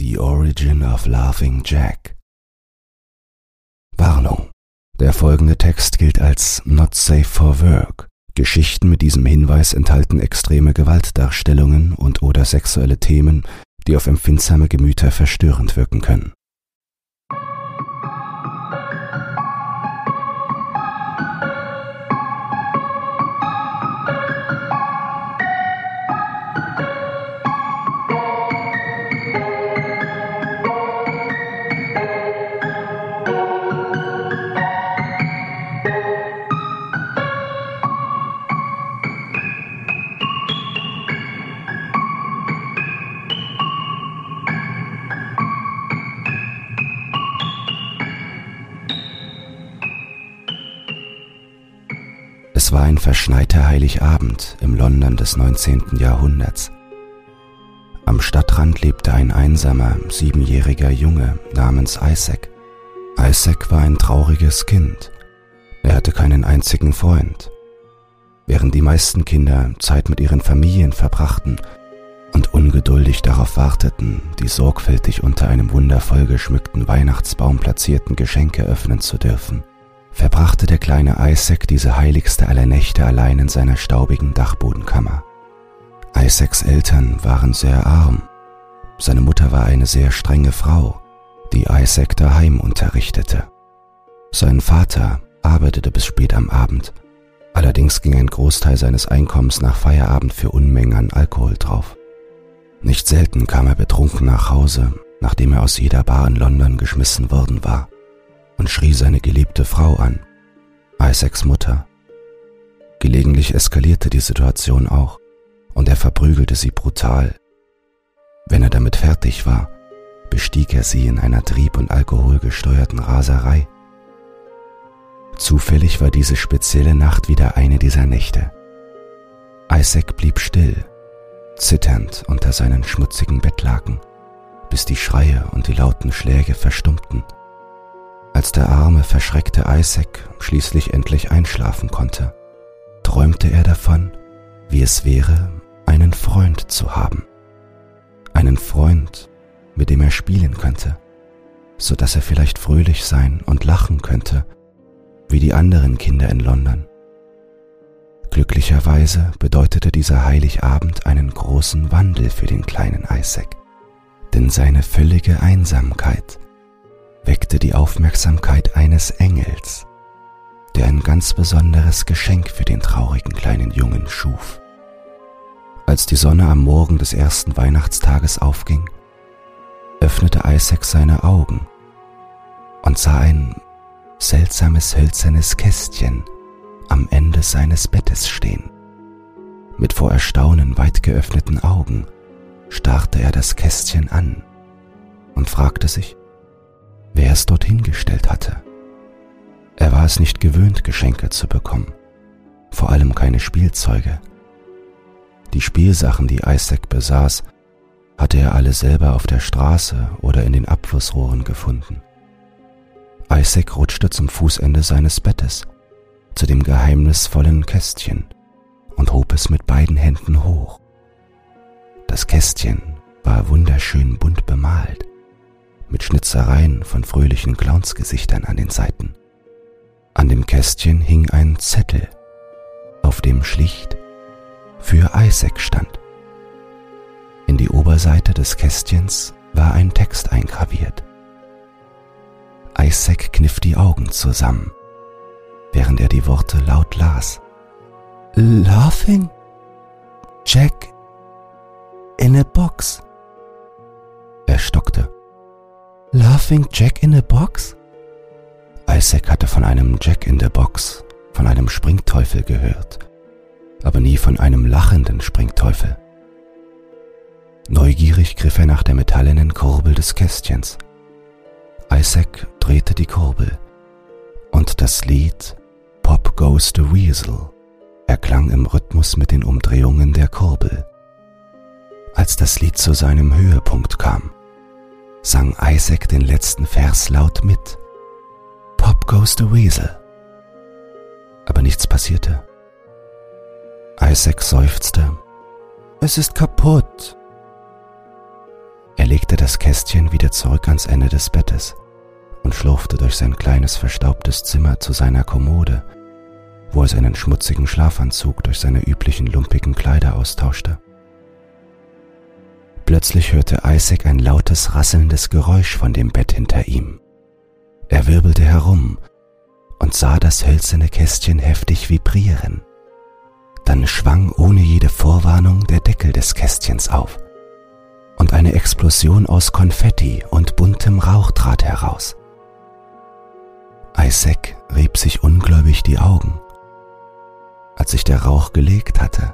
The Origin of Laughing Jack. Warnung. Der folgende Text gilt als not safe for work. Geschichten mit diesem Hinweis enthalten extreme Gewaltdarstellungen und oder sexuelle Themen, die auf empfindsame Gemüter verstörend wirken können. Verschneiter Heiligabend im London des 19. Jahrhunderts. Am Stadtrand lebte ein einsamer, siebenjähriger Junge namens Isaac. Isaac war ein trauriges Kind. Er hatte keinen einzigen Freund. Während die meisten Kinder Zeit mit ihren Familien verbrachten und ungeduldig darauf warteten, die sorgfältig unter einem wundervoll geschmückten Weihnachtsbaum platzierten Geschenke öffnen zu dürfen, verbrachte der kleine Isaac diese heiligste aller Nächte allein in seiner staubigen Dachbodenkammer. Isaacs Eltern waren sehr arm. Seine Mutter war eine sehr strenge Frau, die Isaac daheim unterrichtete. Sein Vater arbeitete bis spät am Abend, allerdings ging ein Großteil seines Einkommens nach Feierabend für Unmengen an Alkohol drauf. Nicht selten kam er betrunken nach Hause, nachdem er aus jeder Bar in London geschmissen worden war und schrie seine geliebte Frau an, Isaacs Mutter. Gelegentlich eskalierte die Situation auch und er verprügelte sie brutal. Wenn er damit fertig war, bestieg er sie in einer trieb- und alkoholgesteuerten Raserei. Zufällig war diese spezielle Nacht wieder eine dieser Nächte. Isaac blieb still, zitternd unter seinen schmutzigen Bettlaken, bis die Schreie und die lauten Schläge verstummten. Als der arme, verschreckte Isaac schließlich endlich einschlafen konnte, träumte er davon, wie es wäre, einen Freund zu haben. Einen Freund, mit dem er spielen könnte, so dass er vielleicht fröhlich sein und lachen könnte, wie die anderen Kinder in London. Glücklicherweise bedeutete dieser Heiligabend einen großen Wandel für den kleinen Isaac, denn seine völlige Einsamkeit weckte die Aufmerksamkeit eines Engels, der ein ganz besonderes Geschenk für den traurigen kleinen Jungen schuf. Als die Sonne am Morgen des ersten Weihnachtstages aufging, öffnete Isaac seine Augen und sah ein seltsames hölzernes Kästchen am Ende seines Bettes stehen. Mit vor Erstaunen weit geöffneten Augen starrte er das Kästchen an und fragte sich, wer es dorthin gestellt hatte. Er war es nicht gewöhnt, Geschenke zu bekommen, vor allem keine Spielzeuge. Die Spielsachen, die Isaac besaß, hatte er alle selber auf der Straße oder in den Abflussrohren gefunden. Isaac rutschte zum Fußende seines Bettes, zu dem geheimnisvollen Kästchen und hob es mit beiden Händen hoch. Das Kästchen war wunderschön bunt bemalt mit Schnitzereien von fröhlichen Clownsgesichtern an den Seiten. An dem Kästchen hing ein Zettel, auf dem schlicht für Isaac stand. In die Oberseite des Kästchens war ein Text eingraviert. Isaac kniff die Augen zusammen, während er die Worte laut las. Laughing Jack in a box. Er stockte. Laughing Jack in a Box? Isaac hatte von einem Jack in the Box, von einem Springteufel gehört, aber nie von einem lachenden Springteufel. Neugierig griff er nach der metallenen Kurbel des Kästchens. Isaac drehte die Kurbel und das Lied Pop Goes the Weasel erklang im Rhythmus mit den Umdrehungen der Kurbel. Als das Lied zu seinem Höhepunkt kam, sang Isaac den letzten Vers laut mit. Pop goes the Weasel. Aber nichts passierte. Isaac seufzte. Es ist kaputt. Er legte das Kästchen wieder zurück ans Ende des Bettes und schlurfte durch sein kleines verstaubtes Zimmer zu seiner Kommode, wo er seinen schmutzigen Schlafanzug durch seine üblichen lumpigen Kleider austauschte. Plötzlich hörte Isaac ein lautes rasselndes Geräusch von dem Bett hinter ihm. Er wirbelte herum und sah das hölzerne Kästchen heftig vibrieren. Dann schwang ohne jede Vorwarnung der Deckel des Kästchens auf und eine Explosion aus Konfetti und buntem Rauch trat heraus. Isaac rieb sich ungläubig die Augen. Als sich der Rauch gelegt hatte,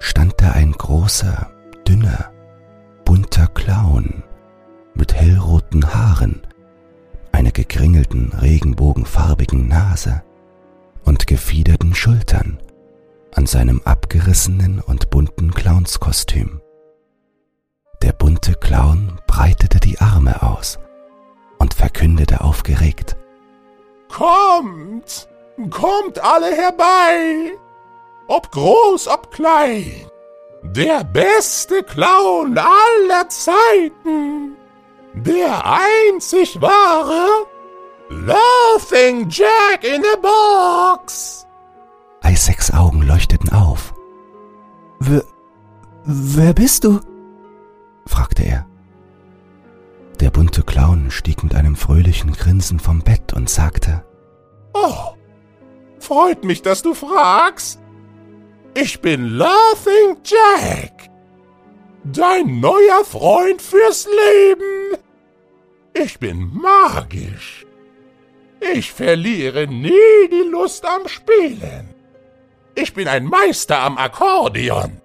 stand da ein großer, dünner, bunter Clown mit hellroten Haaren, einer gekringelten, regenbogenfarbigen Nase und gefiederten Schultern an seinem abgerissenen und bunten Clownskostüm. Der bunte Clown breitete die Arme aus und verkündete aufgeregt. Kommt, kommt alle herbei, ob groß, ob klein, der beste Clown aller Zeiten, der einzig wahre Laughing Jack in the Box. Isaacs Augen leuchteten auf. Wer, wer bist du? fragte er. Der bunte Clown stieg mit einem fröhlichen Grinsen vom Bett und sagte, Oh, freut mich, dass du fragst. Ich bin Laughing Jack, dein neuer Freund fürs Leben. Ich bin magisch. Ich verliere nie die Lust am Spielen. Ich bin ein Meister am Akkordeon.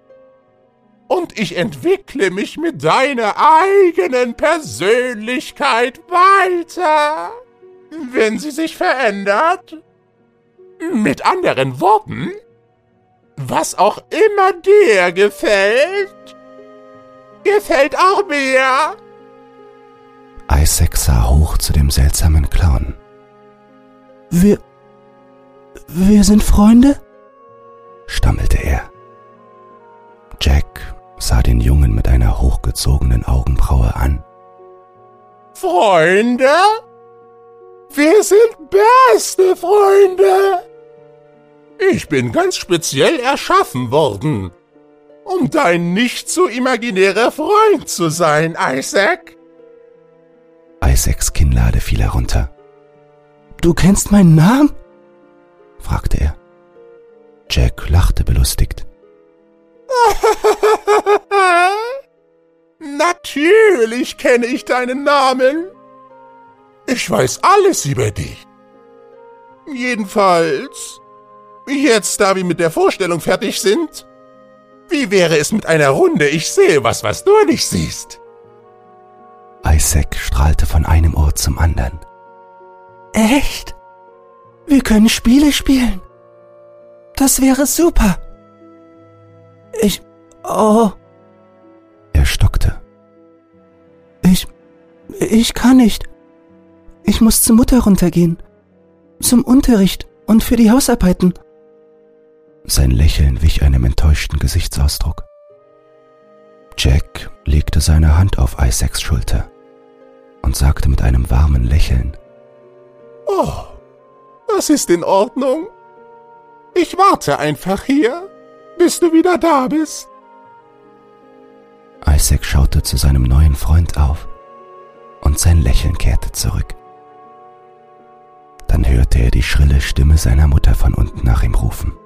Und ich entwickle mich mit deiner eigenen Persönlichkeit weiter, wenn sie sich verändert. Mit anderen Worten, was auch immer dir gefällt, gefällt auch mir. Isaac sah hoch zu dem seltsamen Clown. Wir. Wir sind Freunde? stammelte er. Jack sah den Jungen mit einer hochgezogenen Augenbraue an. Freunde? Wir sind beste Freunde. Ich bin ganz speziell erschaffen worden, um dein nicht zu imaginärer Freund zu sein, Isaac. Isaacs Kinnlade fiel herunter. Du kennst meinen Namen? fragte er. Jack lachte belustigt. Natürlich kenne ich deinen Namen. Ich weiß alles über dich. Jedenfalls, jetzt da wir mit der Vorstellung fertig sind, wie wäre es mit einer Runde Ich sehe was, was du nicht siehst? Isaac strahlte von einem Ohr zum anderen. Echt? Wir können Spiele spielen. Das wäre super. Ich. Oh. Er stockte. Ich. Ich kann nicht. Ich muss zur Mutter runtergehen. Zum Unterricht und für die Hausarbeiten. Sein Lächeln wich einem enttäuschten Gesichtsausdruck. Jack legte seine Hand auf Isaacs Schulter und sagte mit einem warmen Lächeln, Oh, das ist in Ordnung. Ich warte einfach hier, bis du wieder da bist. Isaac schaute zu seinem neuen Freund auf und sein Lächeln kehrte zurück. Dann hörte er die schrille Stimme seiner Mutter von unten nach ihm rufen.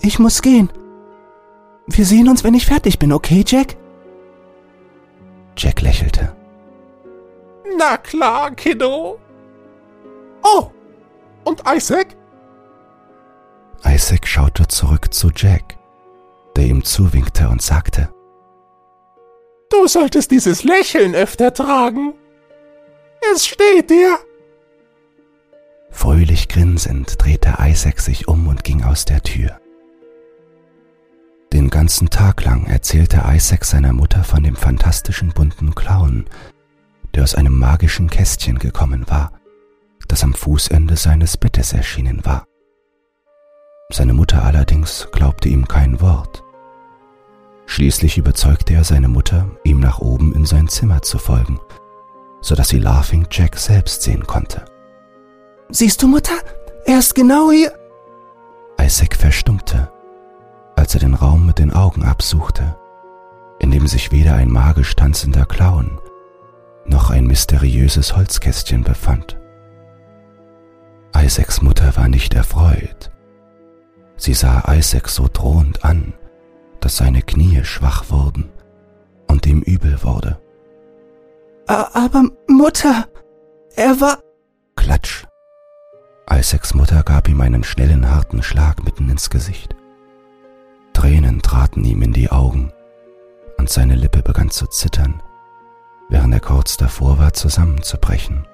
Ich muss gehen. Wir sehen uns, wenn ich fertig bin, okay, Jack? Jack lächelte. Na klar, Kiddo. Oh, und Isaac? Isaac schaute zurück zu Jack, der ihm zuwinkte und sagte, Du solltest dieses Lächeln öfter tragen. Es steht dir. Fröhlich grinsend drehte Isaac sich um und ging aus der Tür. Den ganzen Tag lang erzählte Isaac seiner Mutter von dem fantastischen bunten Clown, der aus einem magischen Kästchen gekommen war, das am Fußende seines Bettes erschienen war. Seine Mutter allerdings glaubte ihm kein Wort. Schließlich überzeugte er seine Mutter, ihm nach oben in sein Zimmer zu folgen, so dass sie Laughing Jack selbst sehen konnte. Siehst du, Mutter? Er ist genau hier. Isaac verstummte, als er den Raum mit den Augen absuchte, in dem sich weder ein magisch tanzender Clown noch ein mysteriöses Holzkästchen befand. Isaacs Mutter war nicht erfreut. Sie sah Isaac so drohend an, dass seine Knie schwach wurden und ihm übel wurde. Aber Mutter, er war... Klatsch. Isaacs Mutter gab ihm einen schnellen, harten Schlag mitten ins Gesicht. Tränen traten ihm in die Augen und seine Lippe begann zu zittern, während er kurz davor war, zusammenzubrechen.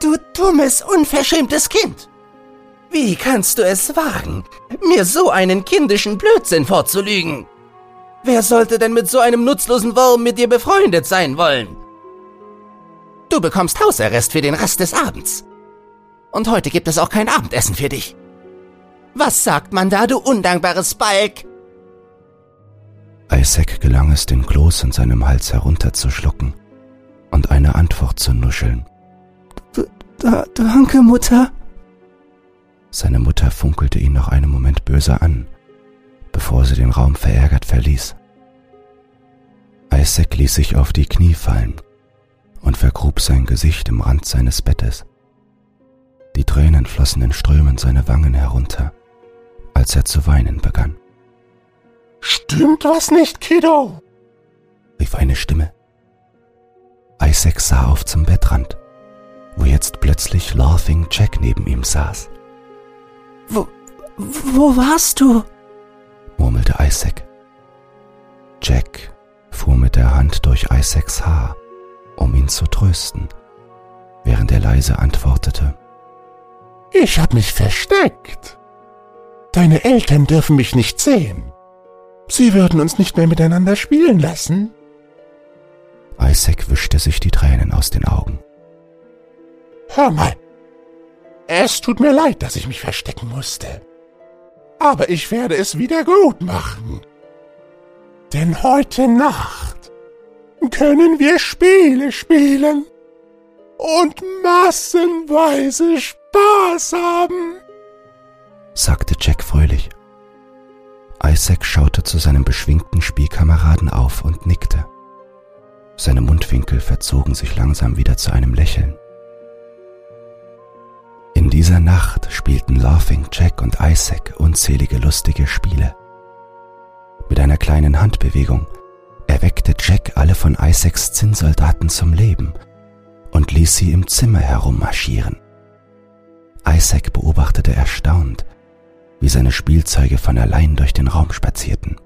Du dummes, unverschämtes Kind! Wie kannst du es wagen, mir so einen kindischen Blödsinn vorzulügen? Wer sollte denn mit so einem nutzlosen Wurm mit dir befreundet sein wollen? Du bekommst Hausarrest für den Rest des Abends. Und heute gibt es auch kein Abendessen für dich. Was sagt man da, du undankbares Balk? Isaac gelang es, den Kloß in seinem Hals herunterzuschlucken und eine Antwort zu nuscheln. Da, danke, Mutter. Seine Mutter funkelte ihn noch einen Moment böse an, bevor sie den Raum verärgert verließ. Isaac ließ sich auf die Knie fallen und vergrub sein Gesicht im Rand seines Bettes. Die Tränen flossen in Strömen seine Wangen herunter, als er zu weinen begann. Stimmt was nicht, Kiddo? rief eine Stimme. Isaac sah auf zum Bettrand, wo jetzt plötzlich Laughing Jack neben ihm saß. Wo, wo warst du? murmelte Isaac. Jack fuhr mit der Hand durch Isaacs Haar, um ihn zu trösten, während er leise antwortete. Ich hab mich versteckt. Deine Eltern dürfen mich nicht sehen. Sie würden uns nicht mehr miteinander spielen lassen. Isaac wischte sich die Tränen aus den Augen. Hör mal. Es tut mir leid, dass ich mich verstecken musste. Aber ich werde es wieder gut machen. Denn heute Nacht können wir Spiele spielen und massenweise Spaß haben, sagte Jack fröhlich. Isaac schaute zu seinem beschwingten Spielkameraden auf und nickte. Seine Mundwinkel verzogen sich langsam wieder zu einem Lächeln. In dieser Nacht spielten Laughing Jack und Isaac unzählige lustige Spiele. Mit einer kleinen Handbewegung erweckte Jack alle von Isaacs Zinnsoldaten zum Leben und ließ sie im Zimmer herummarschieren. Isaac beobachtete erstaunt, wie seine Spielzeuge von allein durch den Raum spazierten.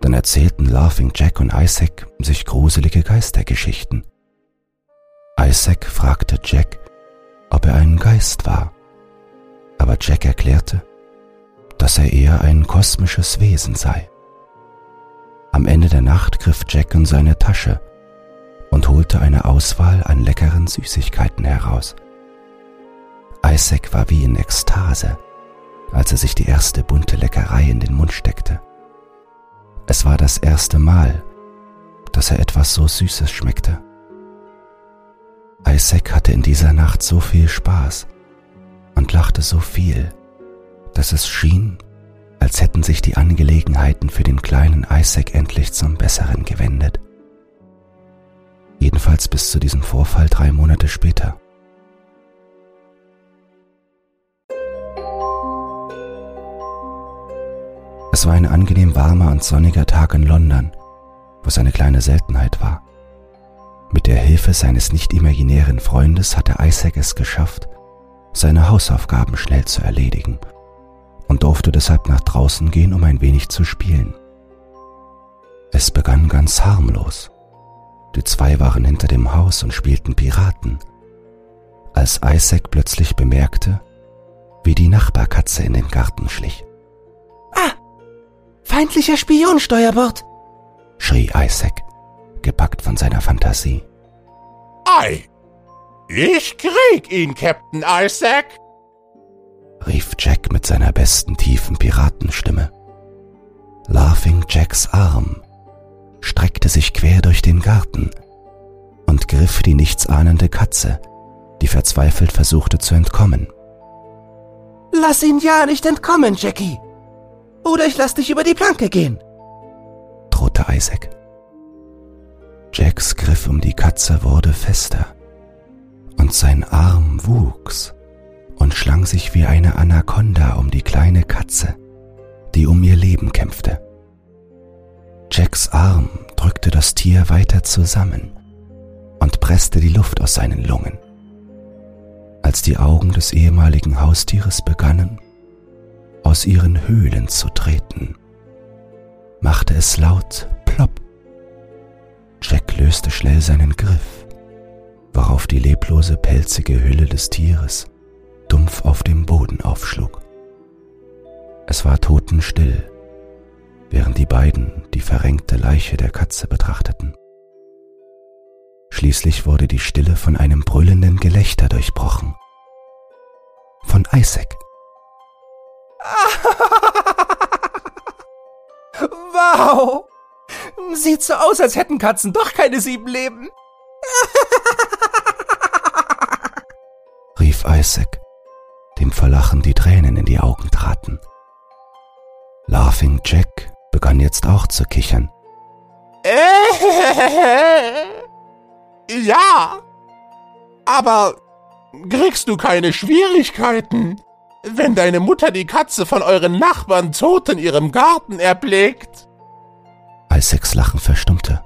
Dann erzählten Laughing Jack und Isaac sich gruselige Geistergeschichten. Isaac fragte Jack, ob er ein Geist war, aber Jack erklärte, dass er eher ein kosmisches Wesen sei. Am Ende der Nacht griff Jack in seine Tasche und holte eine Auswahl an leckeren Süßigkeiten heraus. Isaac war wie in Ekstase, als er sich die erste bunte Leckerei in den Mund steckte. Es war das erste Mal, dass er etwas so Süßes schmeckte. Isaac hatte in dieser Nacht so viel Spaß und lachte so viel, dass es schien, als hätten sich die Angelegenheiten für den kleinen Isaac endlich zum Besseren gewendet. Jedenfalls bis zu diesem Vorfall drei Monate später. Es war ein angenehm warmer und sonniger Tag in London, was eine kleine Seltenheit war. Mit der Hilfe seines nicht imaginären Freundes hatte Isaac es geschafft, seine Hausaufgaben schnell zu erledigen und durfte deshalb nach draußen gehen, um ein wenig zu spielen. Es begann ganz harmlos. Die zwei waren hinter dem Haus und spielten Piraten, als Isaac plötzlich bemerkte, wie die Nachbarkatze in den Garten schlich. Feindlicher Spion, Steuerbord! schrie Isaac, gepackt von seiner Fantasie. Ei, ich krieg ihn, Captain Isaac! rief Jack mit seiner besten tiefen Piratenstimme. Laughing Jacks Arm streckte sich quer durch den Garten und griff die nichtsahnende Katze, die verzweifelt versuchte zu entkommen. Lass ihn ja nicht entkommen, Jackie. Oder ich lass dich über die Planke gehen, drohte Isaac. Jacks Griff um die Katze wurde fester und sein Arm wuchs und schlang sich wie eine Anaconda um die kleine Katze, die um ihr Leben kämpfte. Jacks Arm drückte das Tier weiter zusammen und presste die Luft aus seinen Lungen. Als die Augen des ehemaligen Haustieres begannen, aus ihren Höhlen zu treten, machte es laut plopp. Jack löste schnell seinen Griff, worauf die leblose pelzige Hülle des Tieres dumpf auf dem Boden aufschlug. Es war totenstill während die beiden die verrenkte Leiche der Katze betrachteten. Schließlich wurde die Stille von einem brüllenden Gelächter durchbrochen. Von Isaac. wow! Sieht so aus, als hätten Katzen doch keine sieben Leben. rief Isaac, dem vor Lachen die Tränen in die Augen traten. Laughing Jack begann jetzt auch zu kichern. Äh, ja, aber kriegst du keine Schwierigkeiten, wenn deine Mutter die Katze von euren Nachbarn tot in ihrem Garten erblickt? Isaacs Lachen verstummte.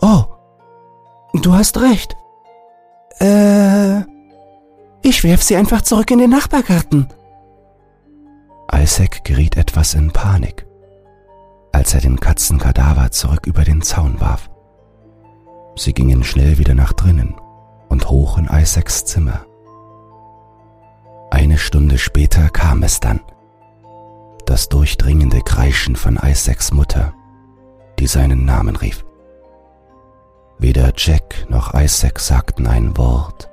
Oh, du hast recht. Äh, ich werf sie einfach zurück in den Nachbargarten. Isaac geriet etwas in Panik als er den Katzenkadaver zurück über den Zaun warf. Sie gingen schnell wieder nach drinnen und hoch in Isaacs Zimmer. Eine Stunde später kam es dann. Das durchdringende Kreischen von Isaacs Mutter, die seinen Namen rief. Weder Jack noch Isaac sagten ein Wort,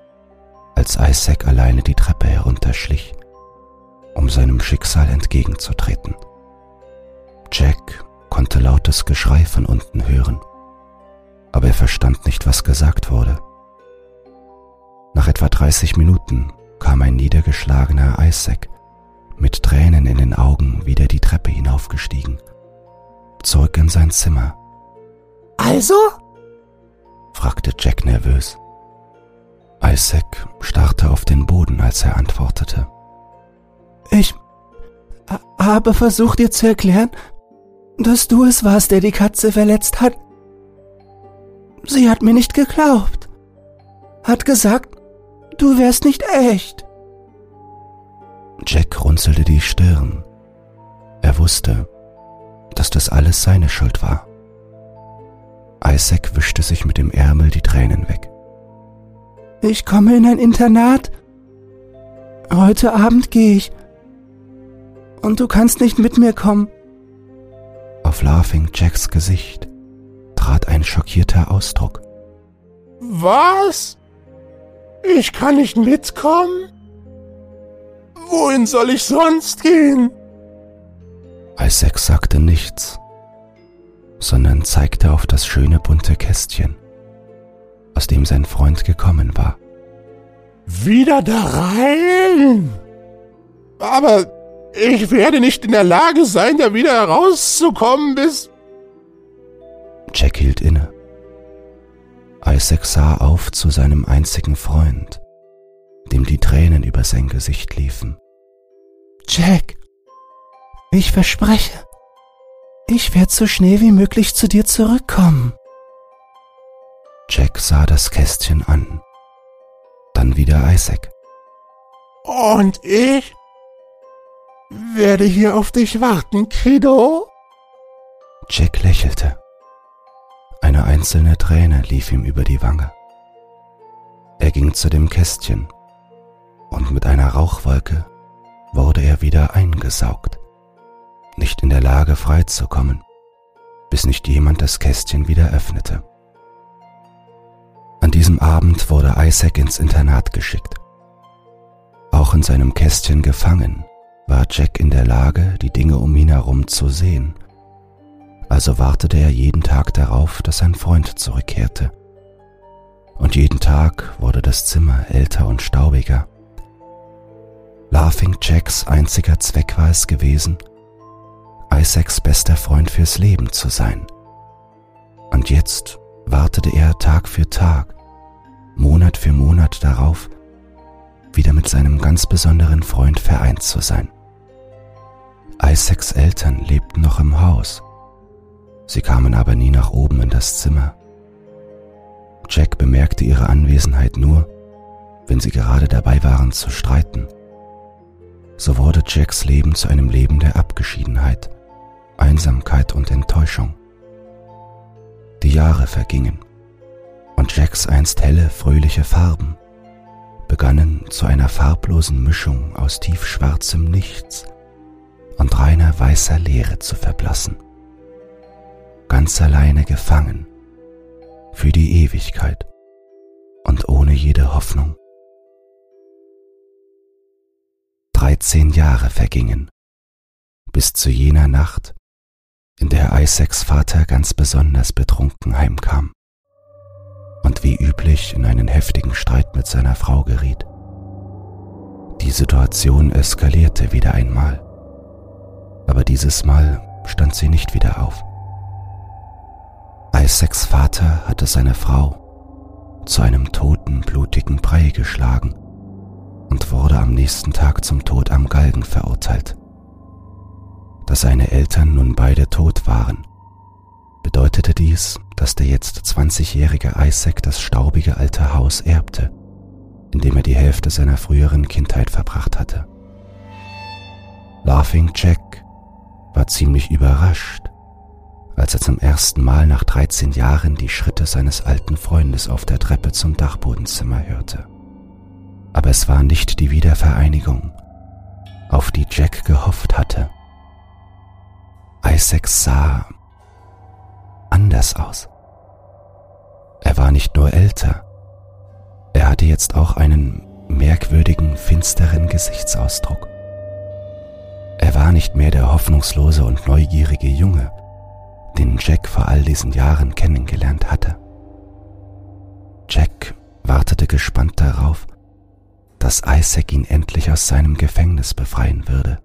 als Isaac alleine die Treppe herunterschlich, um seinem Schicksal entgegenzutreten. Jack konnte lautes Geschrei von unten hören, aber er verstand nicht, was gesagt wurde. Nach etwa 30 Minuten kam ein niedergeschlagener Isaac mit Tränen in den Augen wieder die Treppe hinaufgestiegen, zurück in sein Zimmer. Also? fragte Jack nervös. Isaac starrte auf den Boden, als er antwortete. Ich habe versucht dir zu erklären, dass du es warst, der die Katze verletzt hat. Sie hat mir nicht geglaubt. Hat gesagt, du wärst nicht echt. Jack runzelte die Stirn. Er wusste, dass das alles seine Schuld war. Isaac wischte sich mit dem Ärmel die Tränen weg. Ich komme in ein Internat. Heute Abend gehe ich. Und du kannst nicht mit mir kommen. Auf Laughing Jacks Gesicht trat ein schockierter Ausdruck. Was? Ich kann nicht mitkommen? Wohin soll ich sonst gehen? Isaac sagte nichts, sondern zeigte auf das schöne bunte Kästchen, aus dem sein Freund gekommen war. Wieder da rein? Aber ich werde nicht in der Lage sein, da wieder herauszukommen, bis... Jack hielt inne. Isaac sah auf zu seinem einzigen Freund, dem die Tränen über sein Gesicht liefen. Jack, ich verspreche, ich werde so schnell wie möglich zu dir zurückkommen. Jack sah das Kästchen an, dann wieder Isaac. Und ich? werde hier auf dich warten, Kiddo. Jack lächelte. Eine einzelne Träne lief ihm über die Wange. Er ging zu dem Kästchen und mit einer Rauchwolke wurde er wieder eingesaugt, nicht in der Lage freizukommen, bis nicht jemand das Kästchen wieder öffnete. An diesem Abend wurde Isaac ins Internat geschickt. Auch in seinem Kästchen gefangen war Jack in der Lage, die Dinge um ihn herum zu sehen. Also wartete er jeden Tag darauf, dass sein Freund zurückkehrte. Und jeden Tag wurde das Zimmer älter und staubiger. Laughing Jacks einziger Zweck war es gewesen, Isaacs bester Freund fürs Leben zu sein. Und jetzt wartete er Tag für Tag, Monat für Monat darauf, wieder mit seinem ganz besonderen Freund vereint zu sein. Isaacs Eltern lebten noch im Haus. Sie kamen aber nie nach oben in das Zimmer. Jack bemerkte ihre Anwesenheit nur, wenn sie gerade dabei waren zu streiten. So wurde Jacks Leben zu einem Leben der Abgeschiedenheit, Einsamkeit und Enttäuschung. Die Jahre vergingen und Jacks einst helle, fröhliche Farben begannen zu einer farblosen Mischung aus tiefschwarzem Nichts und reiner weißer Leere zu verblassen. Ganz alleine gefangen für die Ewigkeit und ohne jede Hoffnung. Dreizehn Jahre vergingen, bis zu jener Nacht, in der Isaacs Vater ganz besonders betrunken heimkam und wie üblich in einen heftigen Streit mit seiner Frau geriet. Die Situation eskalierte wieder einmal, aber dieses Mal stand sie nicht wieder auf. Isaacs Vater hatte seine Frau zu einem toten, blutigen Brei geschlagen und wurde am nächsten Tag zum Tod am Galgen verurteilt. Da seine Eltern nun beide tot waren, bedeutete dies, dass der jetzt 20-jährige Isaac das staubige alte Haus erbte, in dem er die Hälfte seiner früheren Kindheit verbracht hatte. Laughing Jack war ziemlich überrascht, als er zum ersten Mal nach 13 Jahren die Schritte seines alten Freundes auf der Treppe zum Dachbodenzimmer hörte. Aber es war nicht die Wiedervereinigung, auf die Jack gehofft hatte. Isaac sah anders aus. Er war nicht nur älter, er hatte jetzt auch einen merkwürdigen, finsteren Gesichtsausdruck. Er war nicht mehr der hoffnungslose und neugierige Junge, den Jack vor all diesen Jahren kennengelernt hatte. Jack wartete gespannt darauf, dass Isaac ihn endlich aus seinem Gefängnis befreien würde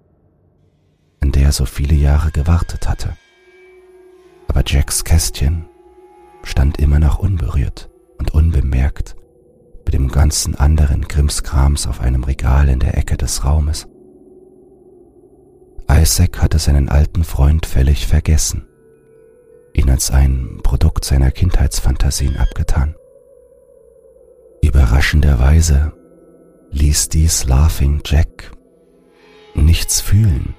in der er so viele Jahre gewartet hatte. Aber Jacks Kästchen stand immer noch unberührt und unbemerkt mit dem ganzen anderen Krimskrams auf einem Regal in der Ecke des Raumes. Isaac hatte seinen alten Freund völlig vergessen, ihn als ein Produkt seiner Kindheitsfantasien abgetan. Überraschenderweise ließ dies Laughing Jack nichts fühlen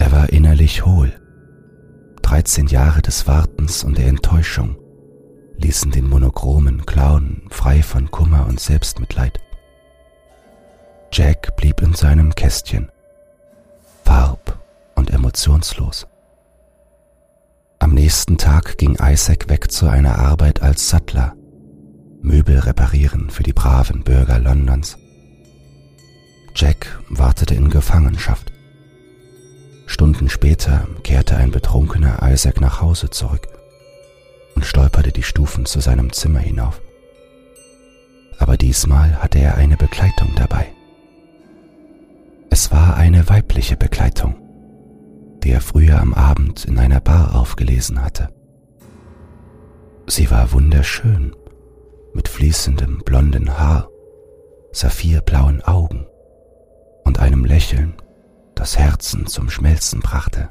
er war innerlich hohl. 13 Jahre des Wartens und der Enttäuschung ließen den monochromen Clown frei von Kummer und Selbstmitleid. Jack blieb in seinem Kästchen, farb- und emotionslos. Nächsten Tag ging Isaac weg zu einer Arbeit als Sattler, Möbel reparieren für die braven Bürger Londons. Jack wartete in Gefangenschaft. Stunden später kehrte ein betrunkener Isaac nach Hause zurück und stolperte die Stufen zu seinem Zimmer hinauf. Aber diesmal hatte er eine Begleitung dabei. Es war eine weibliche Begleitung, die er früher am Abend in einer Bar aufgelesen hatte. Sie war wunderschön, mit fließendem blonden Haar, saphirblauen Augen und einem Lächeln, das Herzen zum Schmelzen brachte.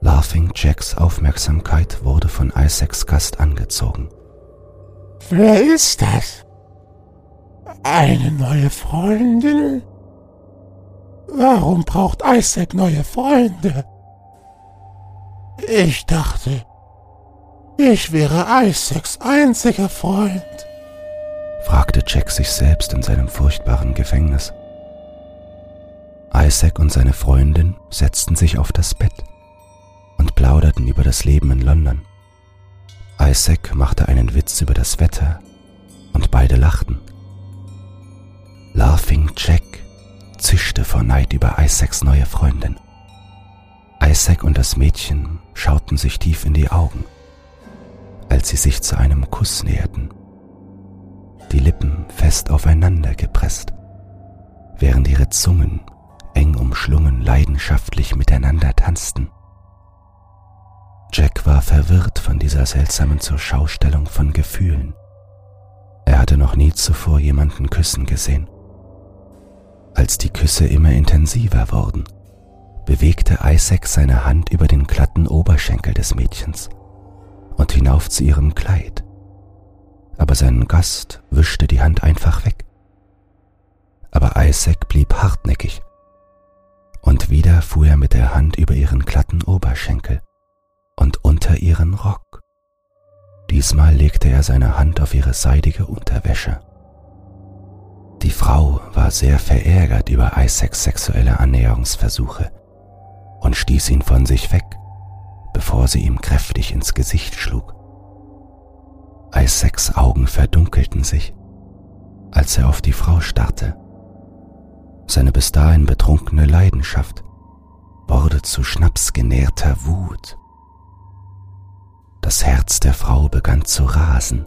Laughing Jacks Aufmerksamkeit wurde von Isaacs Gast angezogen. Wer ist das? Eine neue Freundin? Warum braucht Isaac neue Freunde? Ich dachte, ich wäre Isaacs einziger Freund, fragte Jack sich selbst in seinem furchtbaren Gefängnis. Isaac und seine Freundin setzten sich auf das Bett und plauderten über das Leben in London. Isaac machte einen Witz über das Wetter und beide lachten. Laughing Jack zischte vor Neid über Isaacs neue Freundin. Isaac und das Mädchen schauten sich tief in die Augen, als sie sich zu einem Kuss näherten, die Lippen fest aufeinander gepresst, während ihre Zungen eng umschlungen leidenschaftlich miteinander tanzten. Jack war verwirrt von dieser seltsamen Zurschaustellung von Gefühlen. Er hatte noch nie zuvor jemanden küssen gesehen. Als die Küsse immer intensiver wurden, bewegte Isaac seine Hand über den glatten Oberschenkel des Mädchens und hinauf zu ihrem Kleid. Aber sein Gast wischte die Hand einfach weg. Aber Isaac blieb hartnäckig. Und wieder fuhr er mit der Hand über ihren glatten Oberschenkel und unter ihren Rock. Diesmal legte er seine Hand auf ihre seidige Unterwäsche. Die Frau war sehr verärgert über Isaacs sexuelle Annäherungsversuche und stieß ihn von sich weg, bevor sie ihm kräftig ins Gesicht schlug. Isaacs Augen verdunkelten sich, als er auf die Frau starrte. Seine bis dahin betrunkene Leidenschaft wurde zu schnapsgenährter Wut das Herz der Frau begann zu rasen,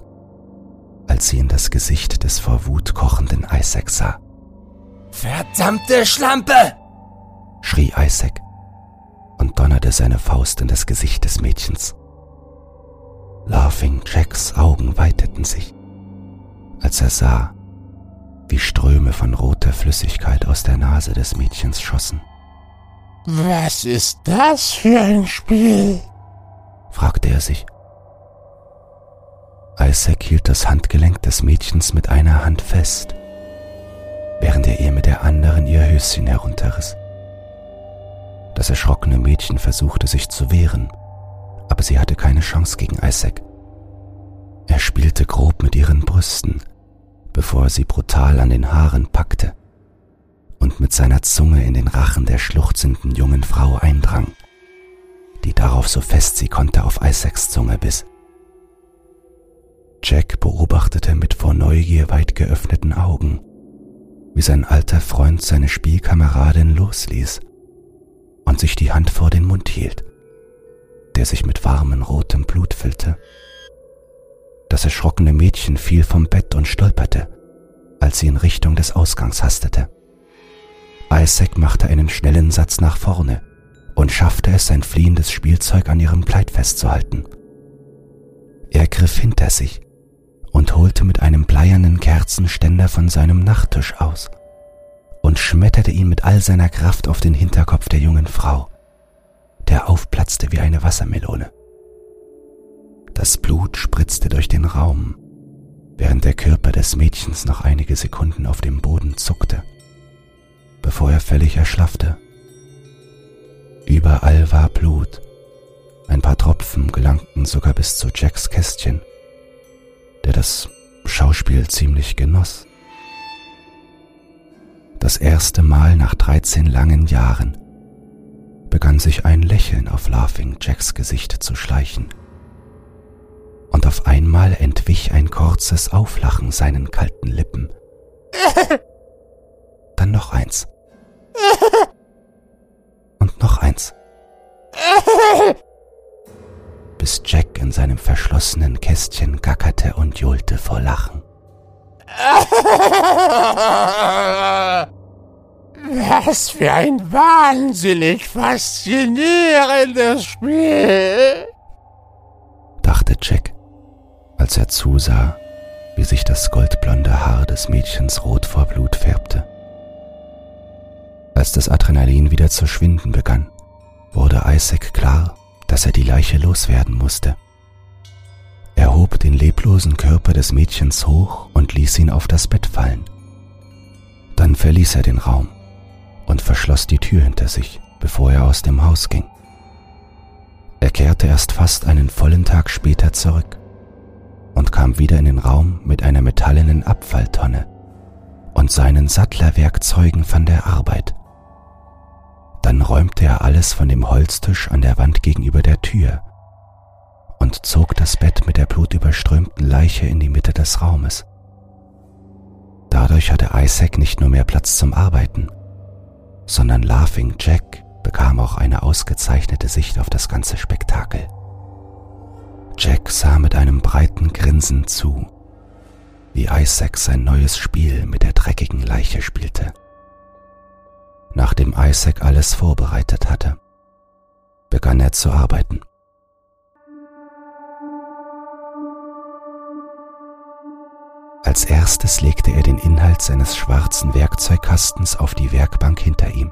als sie in das Gesicht des vor Wut kochenden Isaac sah. Verdammte Schlampe! schrie Isaac und donnerte seine Faust in das Gesicht des Mädchens. Laughing Jacks Augen weiteten sich, als er sah, wie Ströme von roter Flüssigkeit aus der Nase des Mädchens schossen. Was ist das für ein Spiel? fragte er sich. Isaac hielt das Handgelenk des Mädchens mit einer Hand fest, während er ihr mit der anderen ihr Höschen herunterriss. Das erschrockene Mädchen versuchte sich zu wehren, aber sie hatte keine Chance gegen Isaac. Er spielte grob mit ihren Brüsten, bevor er sie brutal an den Haaren packte und mit seiner Zunge in den Rachen der schluchzenden jungen Frau eindrang die darauf so fest sie konnte auf Isaacs Zunge biss. Jack beobachtete mit vor Neugier weit geöffneten Augen, wie sein alter Freund seine Spielkameradin losließ und sich die Hand vor den Mund hielt, der sich mit warmem rotem Blut füllte. Das erschrockene Mädchen fiel vom Bett und stolperte, als sie in Richtung des Ausgangs hastete. Isaac machte einen schnellen Satz nach vorne, und schaffte es, sein fliehendes Spielzeug an ihrem Kleid festzuhalten. Er griff hinter sich und holte mit einem bleiernen Kerzenständer von seinem Nachttisch aus und schmetterte ihn mit all seiner Kraft auf den Hinterkopf der jungen Frau, der aufplatzte wie eine Wassermelone. Das Blut spritzte durch den Raum, während der Körper des Mädchens noch einige Sekunden auf dem Boden zuckte, bevor er völlig erschlaffte Überall war Blut. Ein paar Tropfen gelangten sogar bis zu Jacks Kästchen, der das Schauspiel ziemlich genoss. Das erste Mal nach 13 langen Jahren begann sich ein Lächeln auf Laughing Jacks Gesicht zu schleichen. Und auf einmal entwich ein kurzes Auflachen seinen kalten Lippen. Dann noch eins. Und noch eins. Bis Jack in seinem verschlossenen Kästchen gackerte und johlte vor Lachen. Was für ein wahnsinnig faszinierendes Spiel, dachte Jack, als er zusah, wie sich das goldblonde Haar des Mädchens rot vor Blut färbte. Als das Adrenalin wieder zu schwinden begann, wurde Isaac klar, dass er die Leiche loswerden musste. Er hob den leblosen Körper des Mädchens hoch und ließ ihn auf das Bett fallen. Dann verließ er den Raum und verschloss die Tür hinter sich, bevor er aus dem Haus ging. Er kehrte erst fast einen vollen Tag später zurück und kam wieder in den Raum mit einer metallenen Abfalltonne und seinen Sattlerwerkzeugen von der Arbeit. Dann räumte er alles von dem Holztisch an der Wand gegenüber der Tür und zog das Bett mit der blutüberströmten Leiche in die Mitte des Raumes. Dadurch hatte Isaac nicht nur mehr Platz zum Arbeiten, sondern Laughing Jack bekam auch eine ausgezeichnete Sicht auf das ganze Spektakel. Jack sah mit einem breiten Grinsen zu, wie Isaac sein neues Spiel mit der dreckigen Leiche spielte. Nachdem Isaac alles vorbereitet hatte, begann er zu arbeiten. Als erstes legte er den Inhalt seines schwarzen Werkzeugkastens auf die Werkbank hinter ihm.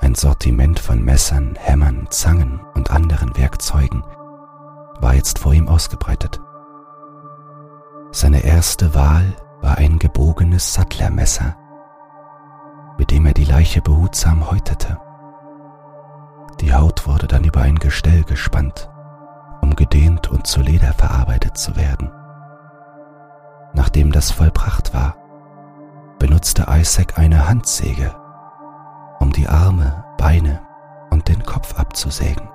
Ein Sortiment von Messern, Hämmern, Zangen und anderen Werkzeugen war jetzt vor ihm ausgebreitet. Seine erste Wahl war ein gebogenes Sattlermesser, mit dem er die Leiche behutsam häutete. Die Haut wurde dann über ein Gestell gespannt, um gedehnt und zu Leder verarbeitet zu werden. Nachdem das vollbracht war, benutzte Isaac eine Handsäge, um die Arme, Beine und den Kopf abzusägen,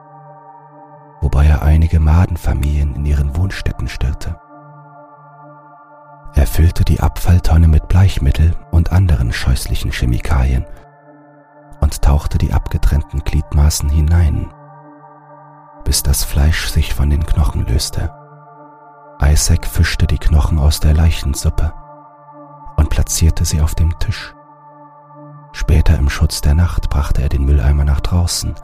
wobei er einige Madenfamilien in ihren Wohnstätten störte. Er füllte die Abfalltonne mit Bleichmittel und anderen scheußlichen Chemikalien und tauchte die abgetrennten Gliedmaßen hinein, bis das Fleisch sich von den Knochen löste. Isaac fischte die Knochen aus der Leichensuppe und platzierte sie auf dem Tisch. Später im Schutz der Nacht brachte er den Mülleimer nach draußen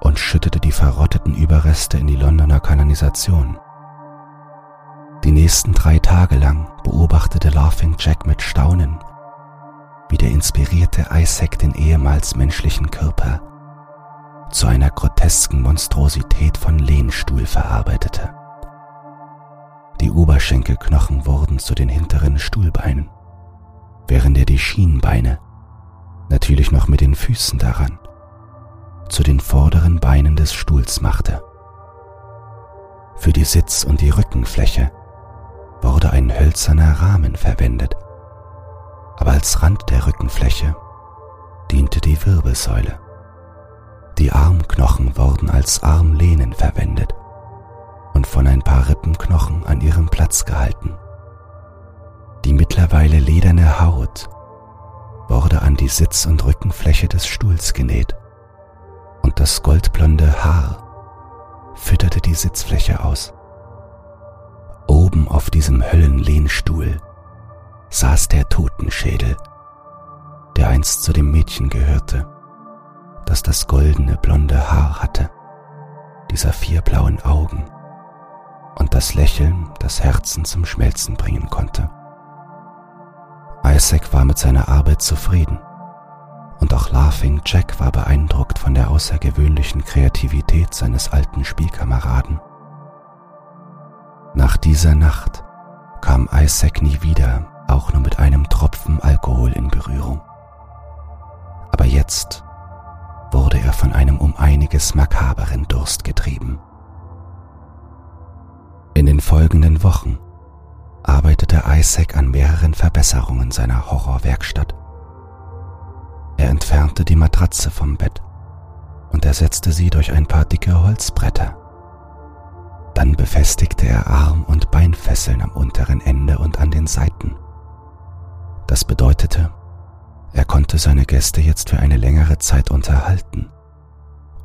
und schüttete die verrotteten Überreste in die Londoner Kanalisation. Die nächsten drei Tage lang beobachtete Laughing Jack mit Staunen, wie der inspirierte Isaac den ehemals menschlichen Körper zu einer grotesken Monstrosität von Lehnstuhl verarbeitete. Die Oberschenkelknochen wurden zu den hinteren Stuhlbeinen, während er die Schienbeine, natürlich noch mit den Füßen daran, zu den vorderen Beinen des Stuhls machte. Für die Sitz- und die Rückenfläche wurde ein hölzerner Rahmen verwendet, aber als Rand der Rückenfläche diente die Wirbelsäule. Die Armknochen wurden als Armlehnen verwendet und von ein paar Rippenknochen an ihrem Platz gehalten. Die mittlerweile lederne Haut wurde an die Sitz- und Rückenfläche des Stuhls genäht und das goldblonde Haar fütterte die Sitzfläche aus. Auf diesem Höllenlehnstuhl saß der Totenschädel, der einst zu dem Mädchen gehörte, das das goldene blonde Haar hatte, dieser vier blauen Augen und das Lächeln das Herzen zum Schmelzen bringen konnte. Isaac war mit seiner Arbeit zufrieden und auch Laughing Jack war beeindruckt von der außergewöhnlichen Kreativität seines alten Spielkameraden. Nach dieser Nacht kam Isaac nie wieder auch nur mit einem Tropfen Alkohol in Berührung. Aber jetzt wurde er von einem um einiges makaberen Durst getrieben. In den folgenden Wochen arbeitete Isaac an mehreren Verbesserungen seiner Horrorwerkstatt. Er entfernte die Matratze vom Bett und ersetzte sie durch ein paar dicke Holzbretter. Dann befestigte er Arm- und Beinfesseln am unteren Ende und an den Seiten. Das bedeutete, er konnte seine Gäste jetzt für eine längere Zeit unterhalten,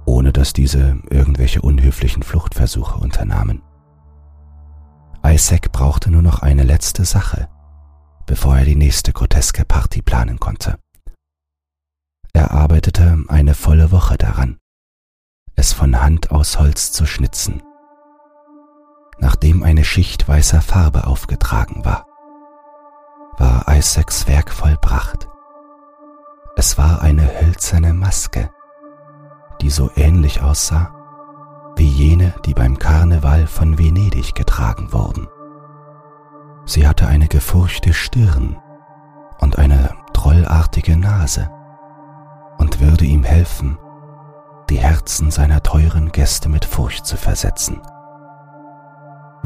ohne dass diese irgendwelche unhöflichen Fluchtversuche unternahmen. Isaac brauchte nur noch eine letzte Sache, bevor er die nächste groteske Party planen konnte. Er arbeitete eine volle Woche daran, es von Hand aus Holz zu schnitzen. Nachdem eine Schicht weißer Farbe aufgetragen war, war Isaacs Werk vollbracht. Es war eine hölzerne Maske, die so ähnlich aussah wie jene, die beim Karneval von Venedig getragen wurden. Sie hatte eine gefurchte Stirn und eine trollartige Nase und würde ihm helfen, die Herzen seiner teuren Gäste mit Furcht zu versetzen.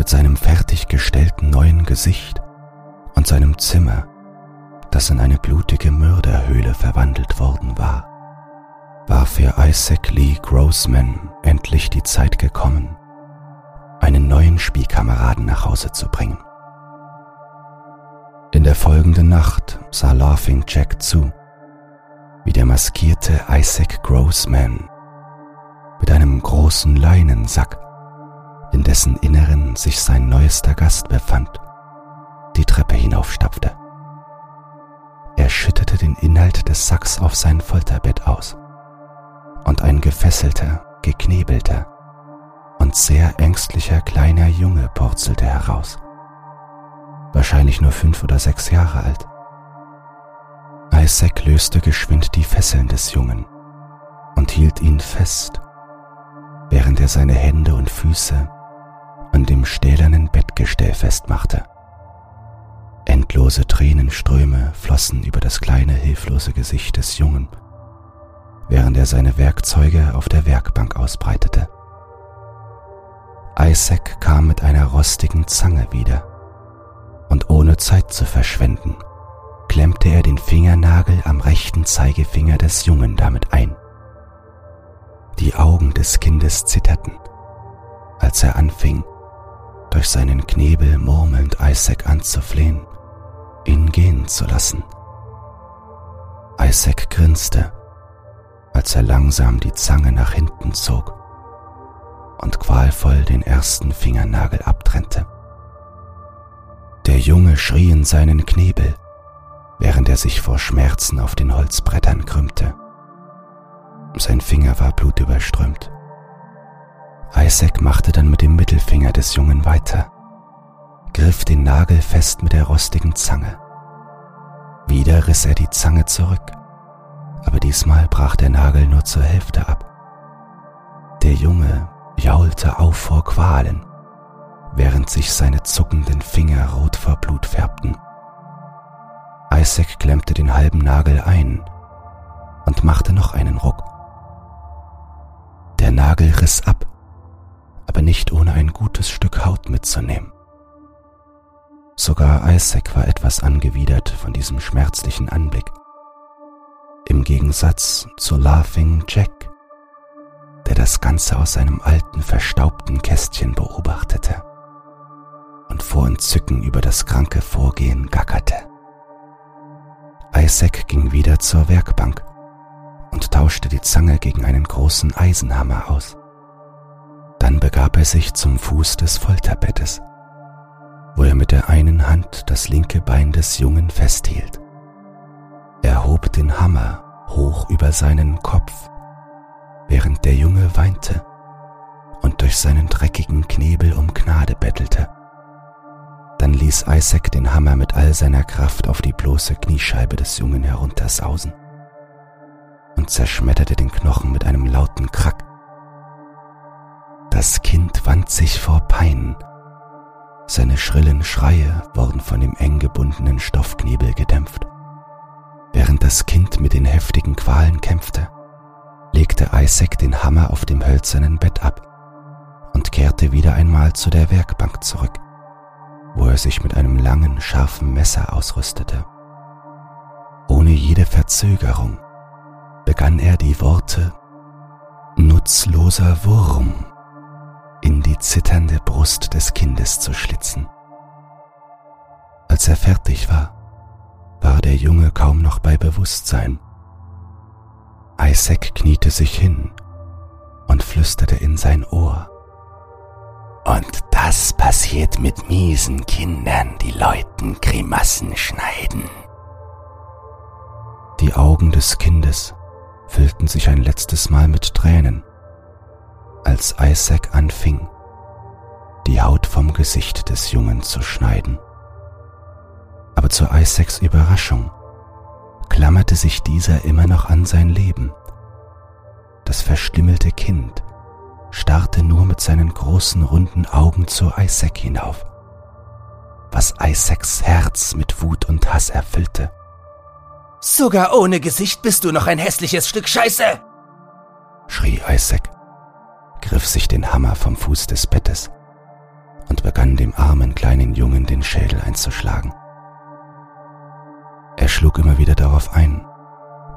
Mit seinem fertiggestellten neuen Gesicht und seinem Zimmer, das in eine blutige Mörderhöhle verwandelt worden war, war für Isaac Lee Grossman endlich die Zeit gekommen, einen neuen Spielkameraden nach Hause zu bringen. In der folgenden Nacht sah Laughing Jack zu, wie der maskierte Isaac Grossman mit einem großen Leinensack, in dessen Inneren sich sein neuester Gast befand, die Treppe hinaufstapfte. Er schüttete den Inhalt des Sacks auf sein Folterbett aus, und ein gefesselter, geknebelter und sehr ängstlicher kleiner Junge purzelte heraus, wahrscheinlich nur fünf oder sechs Jahre alt. Isaac löste geschwind die Fesseln des Jungen und hielt ihn fest, während er seine Hände und Füße an dem stählernen Bettgestell festmachte. Endlose Tränenströme flossen über das kleine, hilflose Gesicht des Jungen, während er seine Werkzeuge auf der Werkbank ausbreitete. Isaac kam mit einer rostigen Zange wieder, und ohne Zeit zu verschwenden, klemmte er den Fingernagel am rechten Zeigefinger des Jungen damit ein. Die Augen des Kindes zitterten, als er anfing, durch seinen Knebel murmelnd Isaac anzuflehen, ihn gehen zu lassen. Isaac grinste, als er langsam die Zange nach hinten zog und qualvoll den ersten Fingernagel abtrennte. Der Junge schrie in seinen Knebel, während er sich vor Schmerzen auf den Holzbrettern krümmte. Sein Finger war blutüberströmt. Isaac machte dann mit dem Mittelfinger des Jungen weiter, griff den Nagel fest mit der rostigen Zange. Wieder riss er die Zange zurück, aber diesmal brach der Nagel nur zur Hälfte ab. Der Junge jaulte auf vor Qualen, während sich seine zuckenden Finger rot vor Blut färbten. Isaac klemmte den halben Nagel ein und machte noch einen Ruck. Der Nagel riss ab, aber nicht ohne ein gutes Stück Haut mitzunehmen. Sogar Isaac war etwas angewidert von diesem schmerzlichen Anblick. Im Gegensatz zu Laughing Jack, der das Ganze aus seinem alten, verstaubten Kästchen beobachtete und vor Entzücken über das kranke Vorgehen gackerte. Isaac ging wieder zur Werkbank und tauschte die Zange gegen einen großen Eisenhammer aus. Dann begab er sich zum Fuß des Folterbettes, wo er mit der einen Hand das linke Bein des Jungen festhielt. Er hob den Hammer hoch über seinen Kopf, während der Junge weinte und durch seinen dreckigen Knebel um Gnade bettelte. Dann ließ Isaac den Hammer mit all seiner Kraft auf die bloße Kniescheibe des Jungen heruntersausen und zerschmetterte den Knochen mit einem lauten Krack. Das Kind wand sich vor Pein. Seine schrillen Schreie wurden von dem eng gebundenen Stoffknebel gedämpft. Während das Kind mit den heftigen Qualen kämpfte, legte Isaac den Hammer auf dem hölzernen Bett ab und kehrte wieder einmal zu der Werkbank zurück, wo er sich mit einem langen, scharfen Messer ausrüstete. Ohne jede Verzögerung begann er die Worte nutzloser Wurm in die zitternde Brust des Kindes zu schlitzen. Als er fertig war, war der Junge kaum noch bei Bewusstsein. Isaac kniete sich hin und flüsterte in sein Ohr. Und das passiert mit miesen Kindern, die Leuten Grimassen schneiden. Die Augen des Kindes füllten sich ein letztes Mal mit Tränen, als Isaac anfing, die Haut vom Gesicht des Jungen zu schneiden. Aber zu Isaacs Überraschung klammerte sich dieser immer noch an sein Leben. Das verstümmelte Kind starrte nur mit seinen großen runden Augen zu Isaac hinauf, was Isaacs Herz mit Wut und Hass erfüllte. Sogar ohne Gesicht bist du noch ein hässliches Stück Scheiße! schrie Isaac, griff sich den Hammer vom Fuß des Bettes und begann dem armen kleinen Jungen den Schädel einzuschlagen. Er schlug immer wieder darauf ein,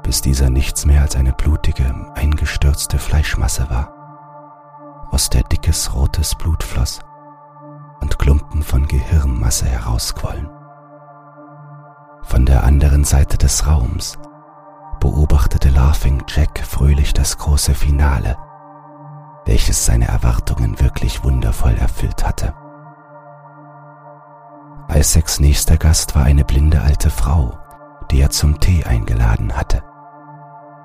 bis dieser nichts mehr als eine blutige, eingestürzte Fleischmasse war, aus der dickes rotes Blut floss und Klumpen von Gehirnmasse herausquollen. Von der anderen Seite des Raums beobachtete Laughing Jack fröhlich das große Finale, welches seine Erwartungen wirklich wundervoll erfüllt hatte. Isaacs nächster Gast war eine blinde alte Frau, die er zum Tee eingeladen hatte.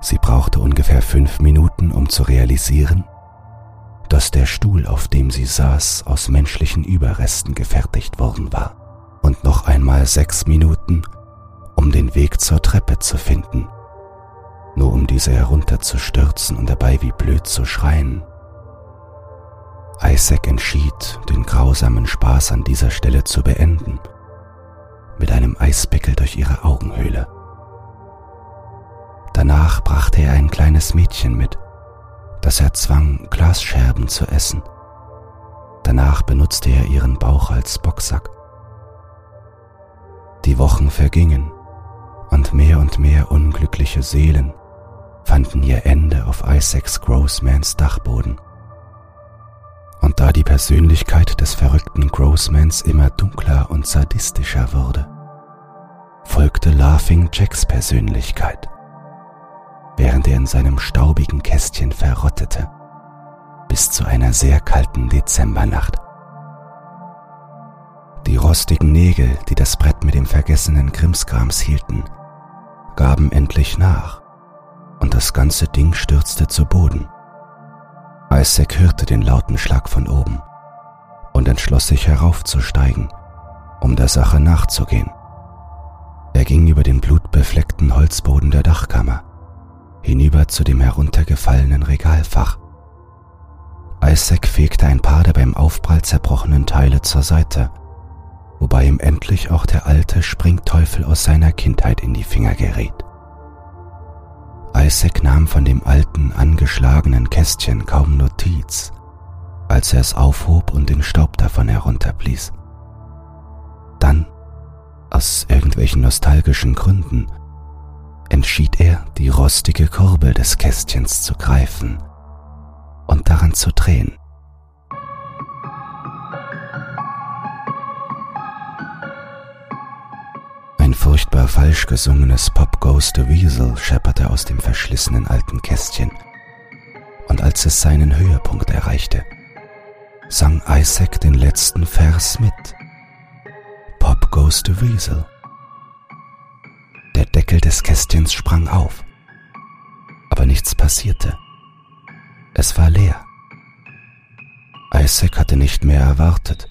Sie brauchte ungefähr fünf Minuten, um zu realisieren, dass der Stuhl, auf dem sie saß, aus menschlichen Überresten gefertigt worden war, und noch einmal sechs Minuten, um den Weg zur Treppe zu finden, nur um diese herunterzustürzen und dabei wie blöd zu schreien. Isaac entschied, den grausamen Spaß an dieser Stelle zu beenden, mit einem Eisbeckel durch ihre Augenhöhle. Danach brachte er ein kleines Mädchen mit, das er zwang, Glasscherben zu essen. Danach benutzte er ihren Bauch als Boxsack. Die Wochen vergingen und mehr und mehr unglückliche Seelen fanden ihr Ende auf Isaacs Grossmans Dachboden. Und da die Persönlichkeit des verrückten Grossmans immer dunkler und sadistischer wurde, folgte Laughing Jacks Persönlichkeit während er in seinem staubigen Kästchen verrottete, bis zu einer sehr kalten Dezembernacht. Die rostigen Nägel, die das Brett mit dem vergessenen Krimskrams hielten, gaben endlich nach, und das ganze Ding stürzte zu Boden. Isaac hörte den lauten Schlag von oben und entschloss sich heraufzusteigen, um der Sache nachzugehen. Er ging über den blutbefleckten Holzboden der Dachkammer hinüber zu dem heruntergefallenen Regalfach. Isaac fegte ein paar der beim Aufprall zerbrochenen Teile zur Seite, wobei ihm endlich auch der alte Springteufel aus seiner Kindheit in die Finger geriet. Isaac nahm von dem alten, angeschlagenen Kästchen kaum Notiz, als er es aufhob und den Staub davon herunterblies. Dann, aus irgendwelchen nostalgischen Gründen, entschied er, die rostige Kurbel des Kästchens zu greifen und daran zu drehen. Ein furchtbar falsch gesungenes Pop Goes the Weasel schepperte aus dem verschlissenen alten Kästchen, und als es seinen Höhepunkt erreichte, sang Isaac den letzten Vers mit. Pop Goes the Weasel. Der Deckel des Kästchens sprang auf. Aber nichts passierte. Es war leer. Isaac hatte nicht mehr erwartet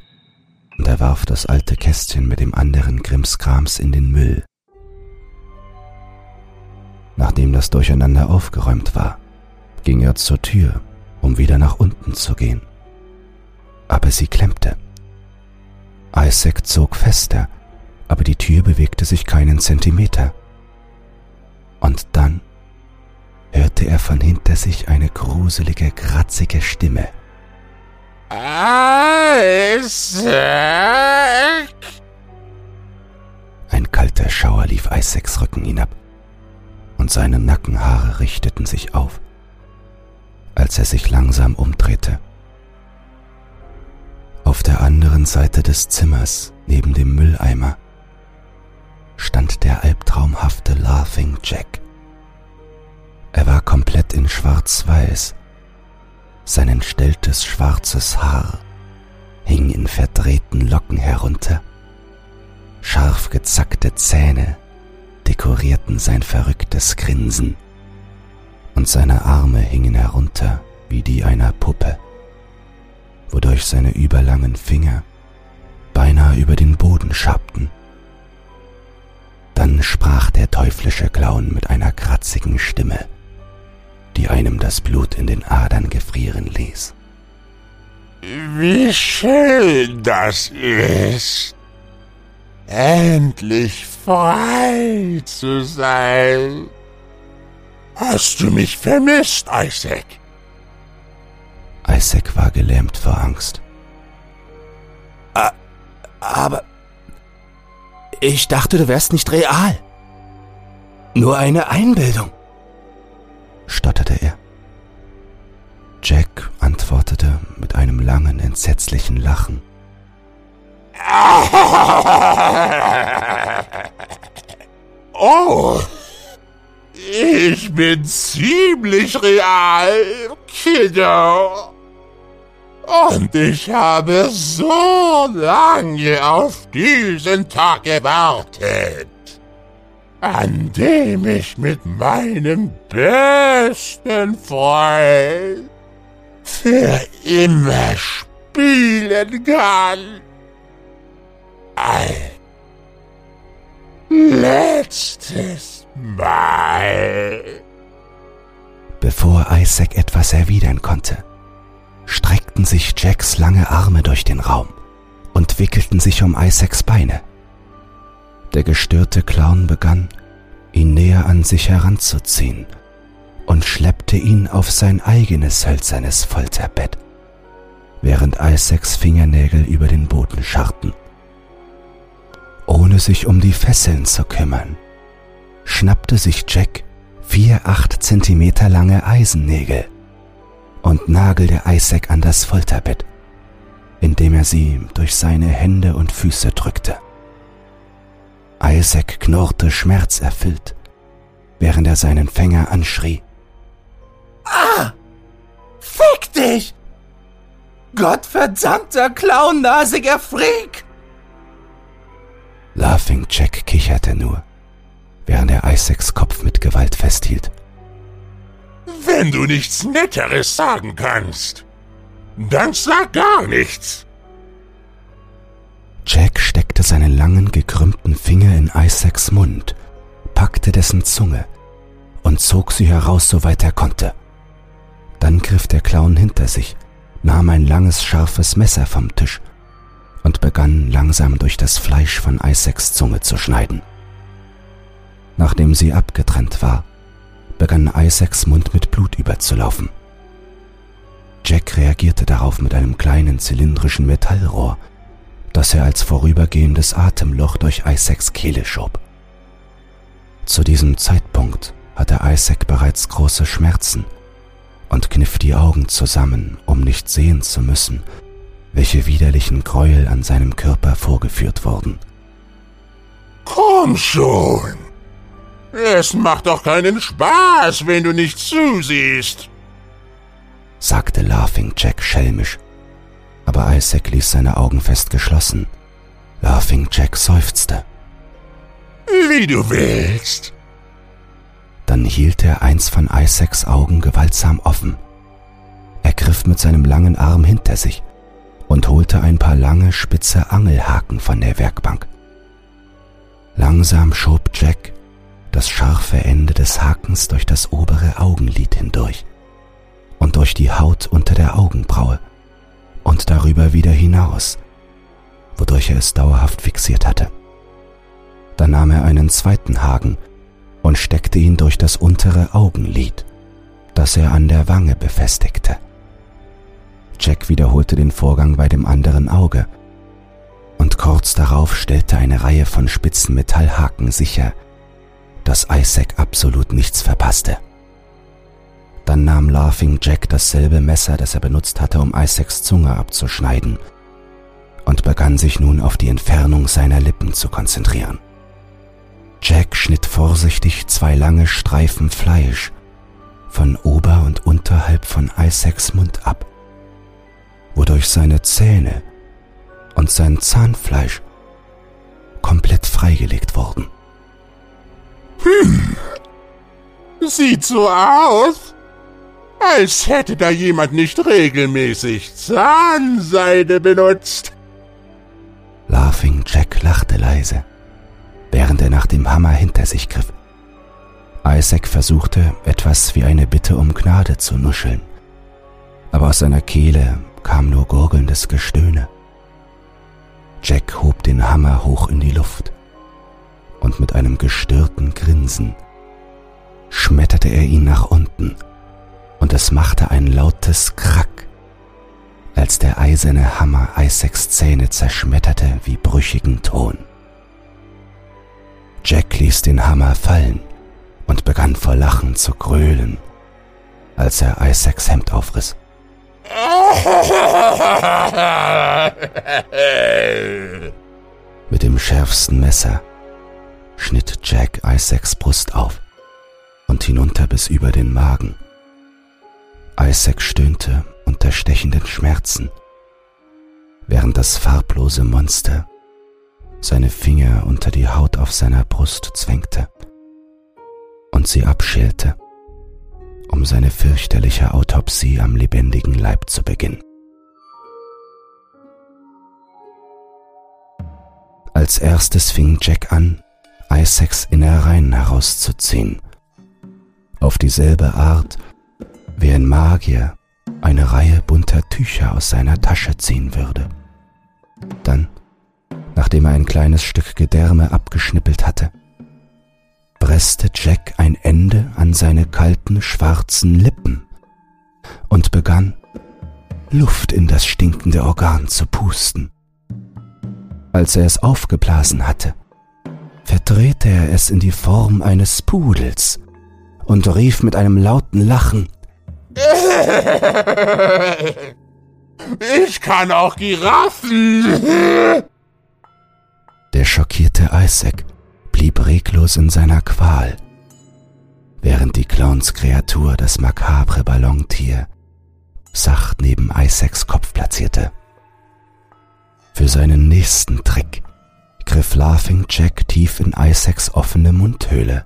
und er warf das alte Kästchen mit dem anderen Grimmskrams in den Müll. Nachdem das Durcheinander aufgeräumt war, ging er zur Tür, um wieder nach unten zu gehen. Aber sie klemmte. Isaac zog fester aber die Tür bewegte sich keinen Zentimeter. Und dann hörte er von hinter sich eine gruselige, kratzige Stimme. Isaac! Ein kalter Schauer lief Isaacs Rücken hinab und seine Nackenhaare richteten sich auf, als er sich langsam umdrehte. Auf der anderen Seite des Zimmers, neben dem Mülleimer, stand der albtraumhafte Laughing Jack. Er war komplett in schwarz-weiß. Sein entstelltes schwarzes Haar hing in verdrehten Locken herunter. Scharf gezackte Zähne dekorierten sein verrücktes Grinsen und seine Arme hingen herunter wie die einer Puppe, wodurch seine überlangen Finger beinahe über den Boden schabten. Dann sprach der teuflische Clown mit einer kratzigen Stimme, die einem das Blut in den Adern gefrieren ließ. Wie schön das ist, endlich frei zu sein. Hast du mich vermisst, Isaac? Isaac war gelähmt vor Angst. Aber ich dachte, du wärst nicht real. Nur eine Einbildung, stotterte er. Jack antwortete mit einem langen, entsetzlichen Lachen. Oh, Ich bin ziemlich real, Kiddo. Und ich habe so lange auf diesen Tag gewartet, an dem ich mit meinem besten Freund für immer spielen kann. Ein letztes Mal. Bevor Isaac etwas erwidern konnte, streckten sich Jacks lange Arme durch den Raum und wickelten sich um Isaacs Beine. Der gestörte Clown begann, ihn näher an sich heranzuziehen und schleppte ihn auf sein eigenes hölzernes Folterbett, während Isaacs Fingernägel über den Boden scharrten. Ohne sich um die Fesseln zu kümmern, schnappte sich Jack vier acht Zentimeter lange Eisennägel und nagelte Isaac an das Folterbett, indem er sie durch seine Hände und Füße drückte. Isaac knurrte schmerzerfüllt, während er seinen Fänger anschrie. Ah! Fick dich! Gottverdammter clownnasiger Freak! Laughing Jack kicherte nur, während er Isaacs Kopf mit Gewalt festhielt. Wenn du nichts Netteres sagen kannst, dann sag gar nichts. Jack steckte seinen langen, gekrümmten Finger in Isaacs Mund, packte dessen Zunge und zog sie heraus, soweit er konnte. Dann griff der Clown hinter sich, nahm ein langes, scharfes Messer vom Tisch und begann langsam durch das Fleisch von Isaacs Zunge zu schneiden. Nachdem sie abgetrennt war, begann Isaacs Mund mit Blut überzulaufen. Jack reagierte darauf mit einem kleinen zylindrischen Metallrohr, das er als vorübergehendes Atemloch durch Isaacs Kehle schob. Zu diesem Zeitpunkt hatte Isaac bereits große Schmerzen und kniff die Augen zusammen, um nicht sehen zu müssen, welche widerlichen Gräuel an seinem Körper vorgeführt wurden. Komm schon! Es macht doch keinen Spaß, wenn du nicht zusiehst, sagte Laughing Jack schelmisch aber Isaac ließ seine Augen fest geschlossen. Laughing Jack seufzte. Wie du willst. Dann hielt er eins von Isaacs Augen gewaltsam offen. Er griff mit seinem langen Arm hinter sich und holte ein paar lange, spitze Angelhaken von der Werkbank. Langsam schob Jack das scharfe Ende des Hakens durch das obere Augenlid hindurch und durch die Haut unter der Augenbraue und darüber wieder hinaus, wodurch er es dauerhaft fixiert hatte. Dann nahm er einen zweiten Haken und steckte ihn durch das untere Augenlid, das er an der Wange befestigte. Jack wiederholte den Vorgang bei dem anderen Auge, und kurz darauf stellte eine Reihe von spitzen Metallhaken sicher, dass Isaac absolut nichts verpasste. Dann nahm Laughing Jack dasselbe Messer, das er benutzt hatte, um Isaacs Zunge abzuschneiden, und begann sich nun auf die Entfernung seiner Lippen zu konzentrieren. Jack schnitt vorsichtig zwei lange Streifen Fleisch von ober und unterhalb von Isaacs Mund ab, wodurch seine Zähne und sein Zahnfleisch komplett freigelegt wurden. Hm, sieht so aus, als hätte da jemand nicht regelmäßig Zahnseide benutzt. Laughing Jack lachte leise, während er nach dem Hammer hinter sich griff. Isaac versuchte, etwas wie eine Bitte um Gnade zu nuscheln, aber aus seiner Kehle kam nur gurgelndes Gestöhne. Jack hob den Hammer hoch in die Luft und mit einem gestörten Grinsen schmetterte er ihn nach unten und es machte ein lautes Krack, als der eiserne Hammer Isaacs Zähne zerschmetterte wie brüchigen Ton. Jack ließ den Hammer fallen und begann vor Lachen zu gröhlen, als er Isaacs Hemd aufriss. Mit dem schärfsten Messer schnitt Jack Isaacs Brust auf und hinunter bis über den Magen. Isaac stöhnte unter stechenden Schmerzen, während das farblose Monster seine Finger unter die Haut auf seiner Brust zwängte und sie abschälte, um seine fürchterliche Autopsie am lebendigen Leib zu beginnen. Als erstes fing Jack an, Isaacs Innereien herauszuziehen, auf dieselbe Art, wie ein Magier eine Reihe bunter Tücher aus seiner Tasche ziehen würde. Dann, nachdem er ein kleines Stück Gedärme abgeschnippelt hatte, presste Jack ein Ende an seine kalten schwarzen Lippen und begann, Luft in das stinkende Organ zu pusten. Als er es aufgeblasen hatte, verdrehte er es in die Form eines Pudels und rief mit einem lauten Lachen Ich kann auch Giraffen. Der schockierte Isaac blieb reglos in seiner Qual, während die Clownskreatur das makabre Ballontier sacht neben Isaacs Kopf platzierte. Für seinen nächsten Trick griff Laughing Jack tief in Isaacs offene Mundhöhle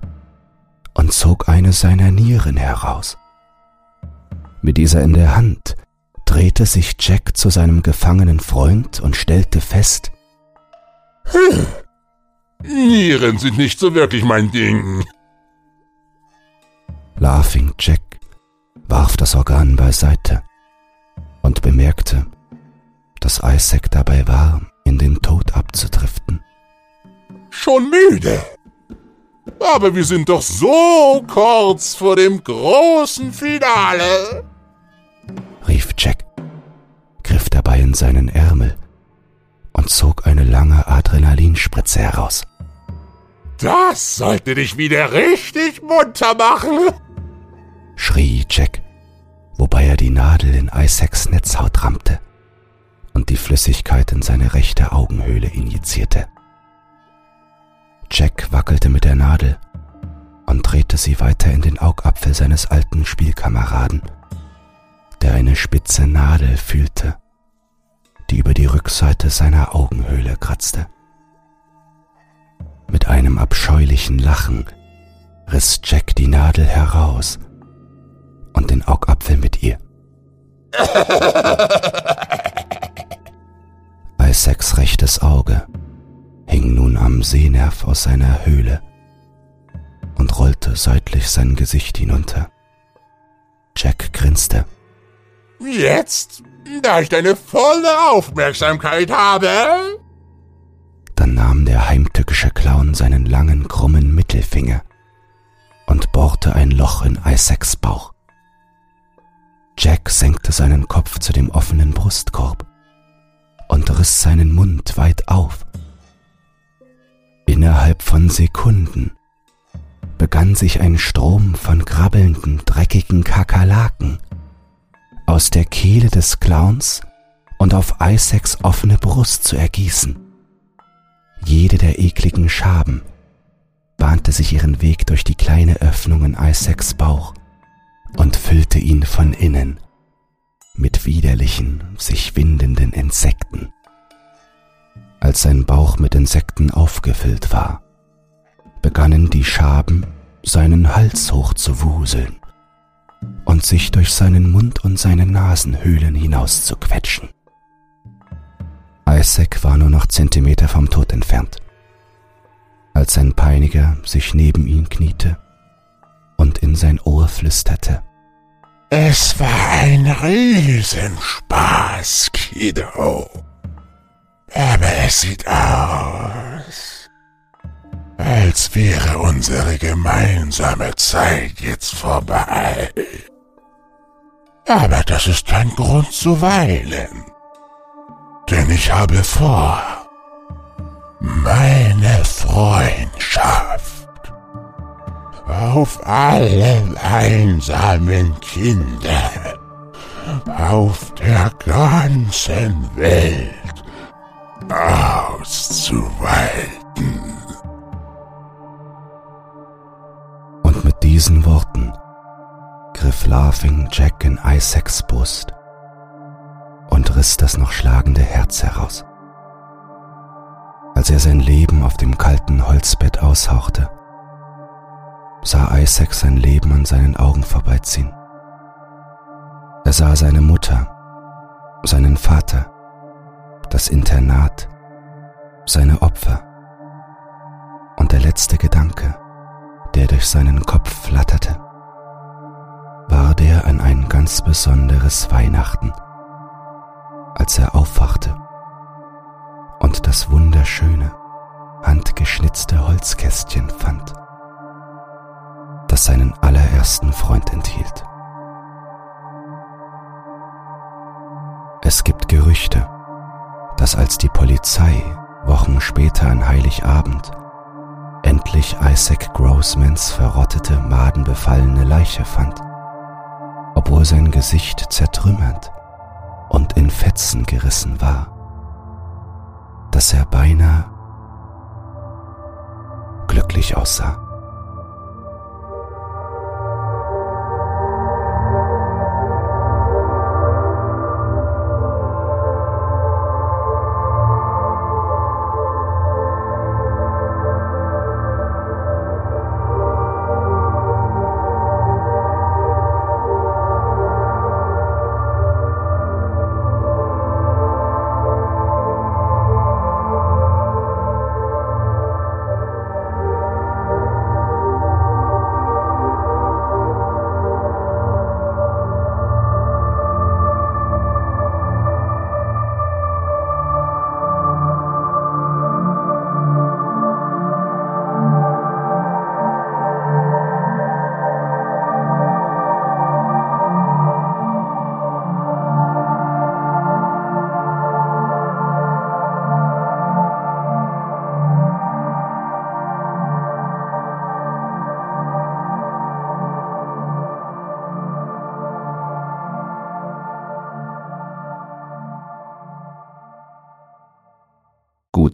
und zog eine seiner Nieren heraus. Mit dieser in der Hand drehte sich Jack zu seinem gefangenen Freund und stellte fest, hm. Nieren sind nicht so wirklich mein Ding. Laughing Jack warf das Organ beiseite und bemerkte, dass Isaac dabei war, in den Tod abzudriften. Schon müde. Aber wir sind doch so kurz vor dem großen Finale, rief Jack, griff dabei in seinen Ärmel und zog eine lange Adrenalinspritze heraus. Das sollte dich wieder richtig munter machen, schrie Jack, wobei er die Nadel in Isaacs Netzhaut rammte und die Flüssigkeit in seine rechte Augenhöhle injizierte. Jack wackelte mit der Nadel und drehte sie weiter in den Augapfel seines alten Spielkameraden, eine spitze Nadel fühlte, die über die Rückseite seiner Augenhöhle kratzte. Mit einem abscheulichen Lachen riss Jack die Nadel heraus und den Augapfel mit ihr. Isaacs rechtes Auge hing nun am Sehnerv aus seiner Höhle und rollte seitlich sein Gesicht hinunter. Jack grinste. Jetzt, da ich deine volle Aufmerksamkeit habe? Dann nahm der heimtückische Clown seinen langen, krummen Mittelfinger und bohrte ein Loch in Isaacs Bauch. Jack senkte seinen Kopf zu dem offenen Brustkorb und riss seinen Mund weit auf. Innerhalb von Sekunden begann sich ein Strom von krabbelnden, dreckigen Kakerlaken aus der Kehle des Clowns und auf Isaacs offene Brust zu ergießen. Jede der ekligen Schaben bahnte sich ihren Weg durch die kleine Öffnung in Isaacs Bauch und füllte ihn von innen mit widerlichen, sich windenden Insekten. Als sein Bauch mit Insekten aufgefüllt war, begannen die Schaben seinen Hals hoch zu wuseln und sich durch seinen Mund und seine Nasenhöhlen hinaus zu quetschen. Isaac war nur noch Zentimeter vom Tod entfernt, als sein Peiniger sich neben ihn kniete und in sein Ohr flüsterte. Es war ein Riesenspaß, Kiddo. Aber es sieht aus, als wäre unsere gemeinsame Zeit jetzt vorbei. Aber das ist kein Grund zu weilen. Denn ich habe vor, meine Freundschaft auf alle einsamen Kinder auf der ganzen Welt auszuweiten. Diesen Worten Laughing Jack in Isaacs Brust und riss das noch schlagende Herz heraus. Als er sein Leben auf dem kalten Holzbett aushauchte, sah Isaac sein Leben an seinen Augen vorbeiziehen. Er sah seine Mutter, seinen Vater, das Internat, seine Opfer. Und der letzte Gedanke, der durch seinen Kopf flatterte, war der an ein ganz besonderes Weihnachten, als er aufwachte und das wunderschöne, handgeschnitzte Holzkästchen fand, das seinen allerersten Freund enthielt. Es gibt Gerüchte, dass als die Polizei Wochen später an Heiligabend endlich Isaac Grossmans verrottete, madenbefallene Leiche fand, obwohl sein Gesicht zertrümmert und in Fetzen gerissen war, dass er beinahe glücklich aussah.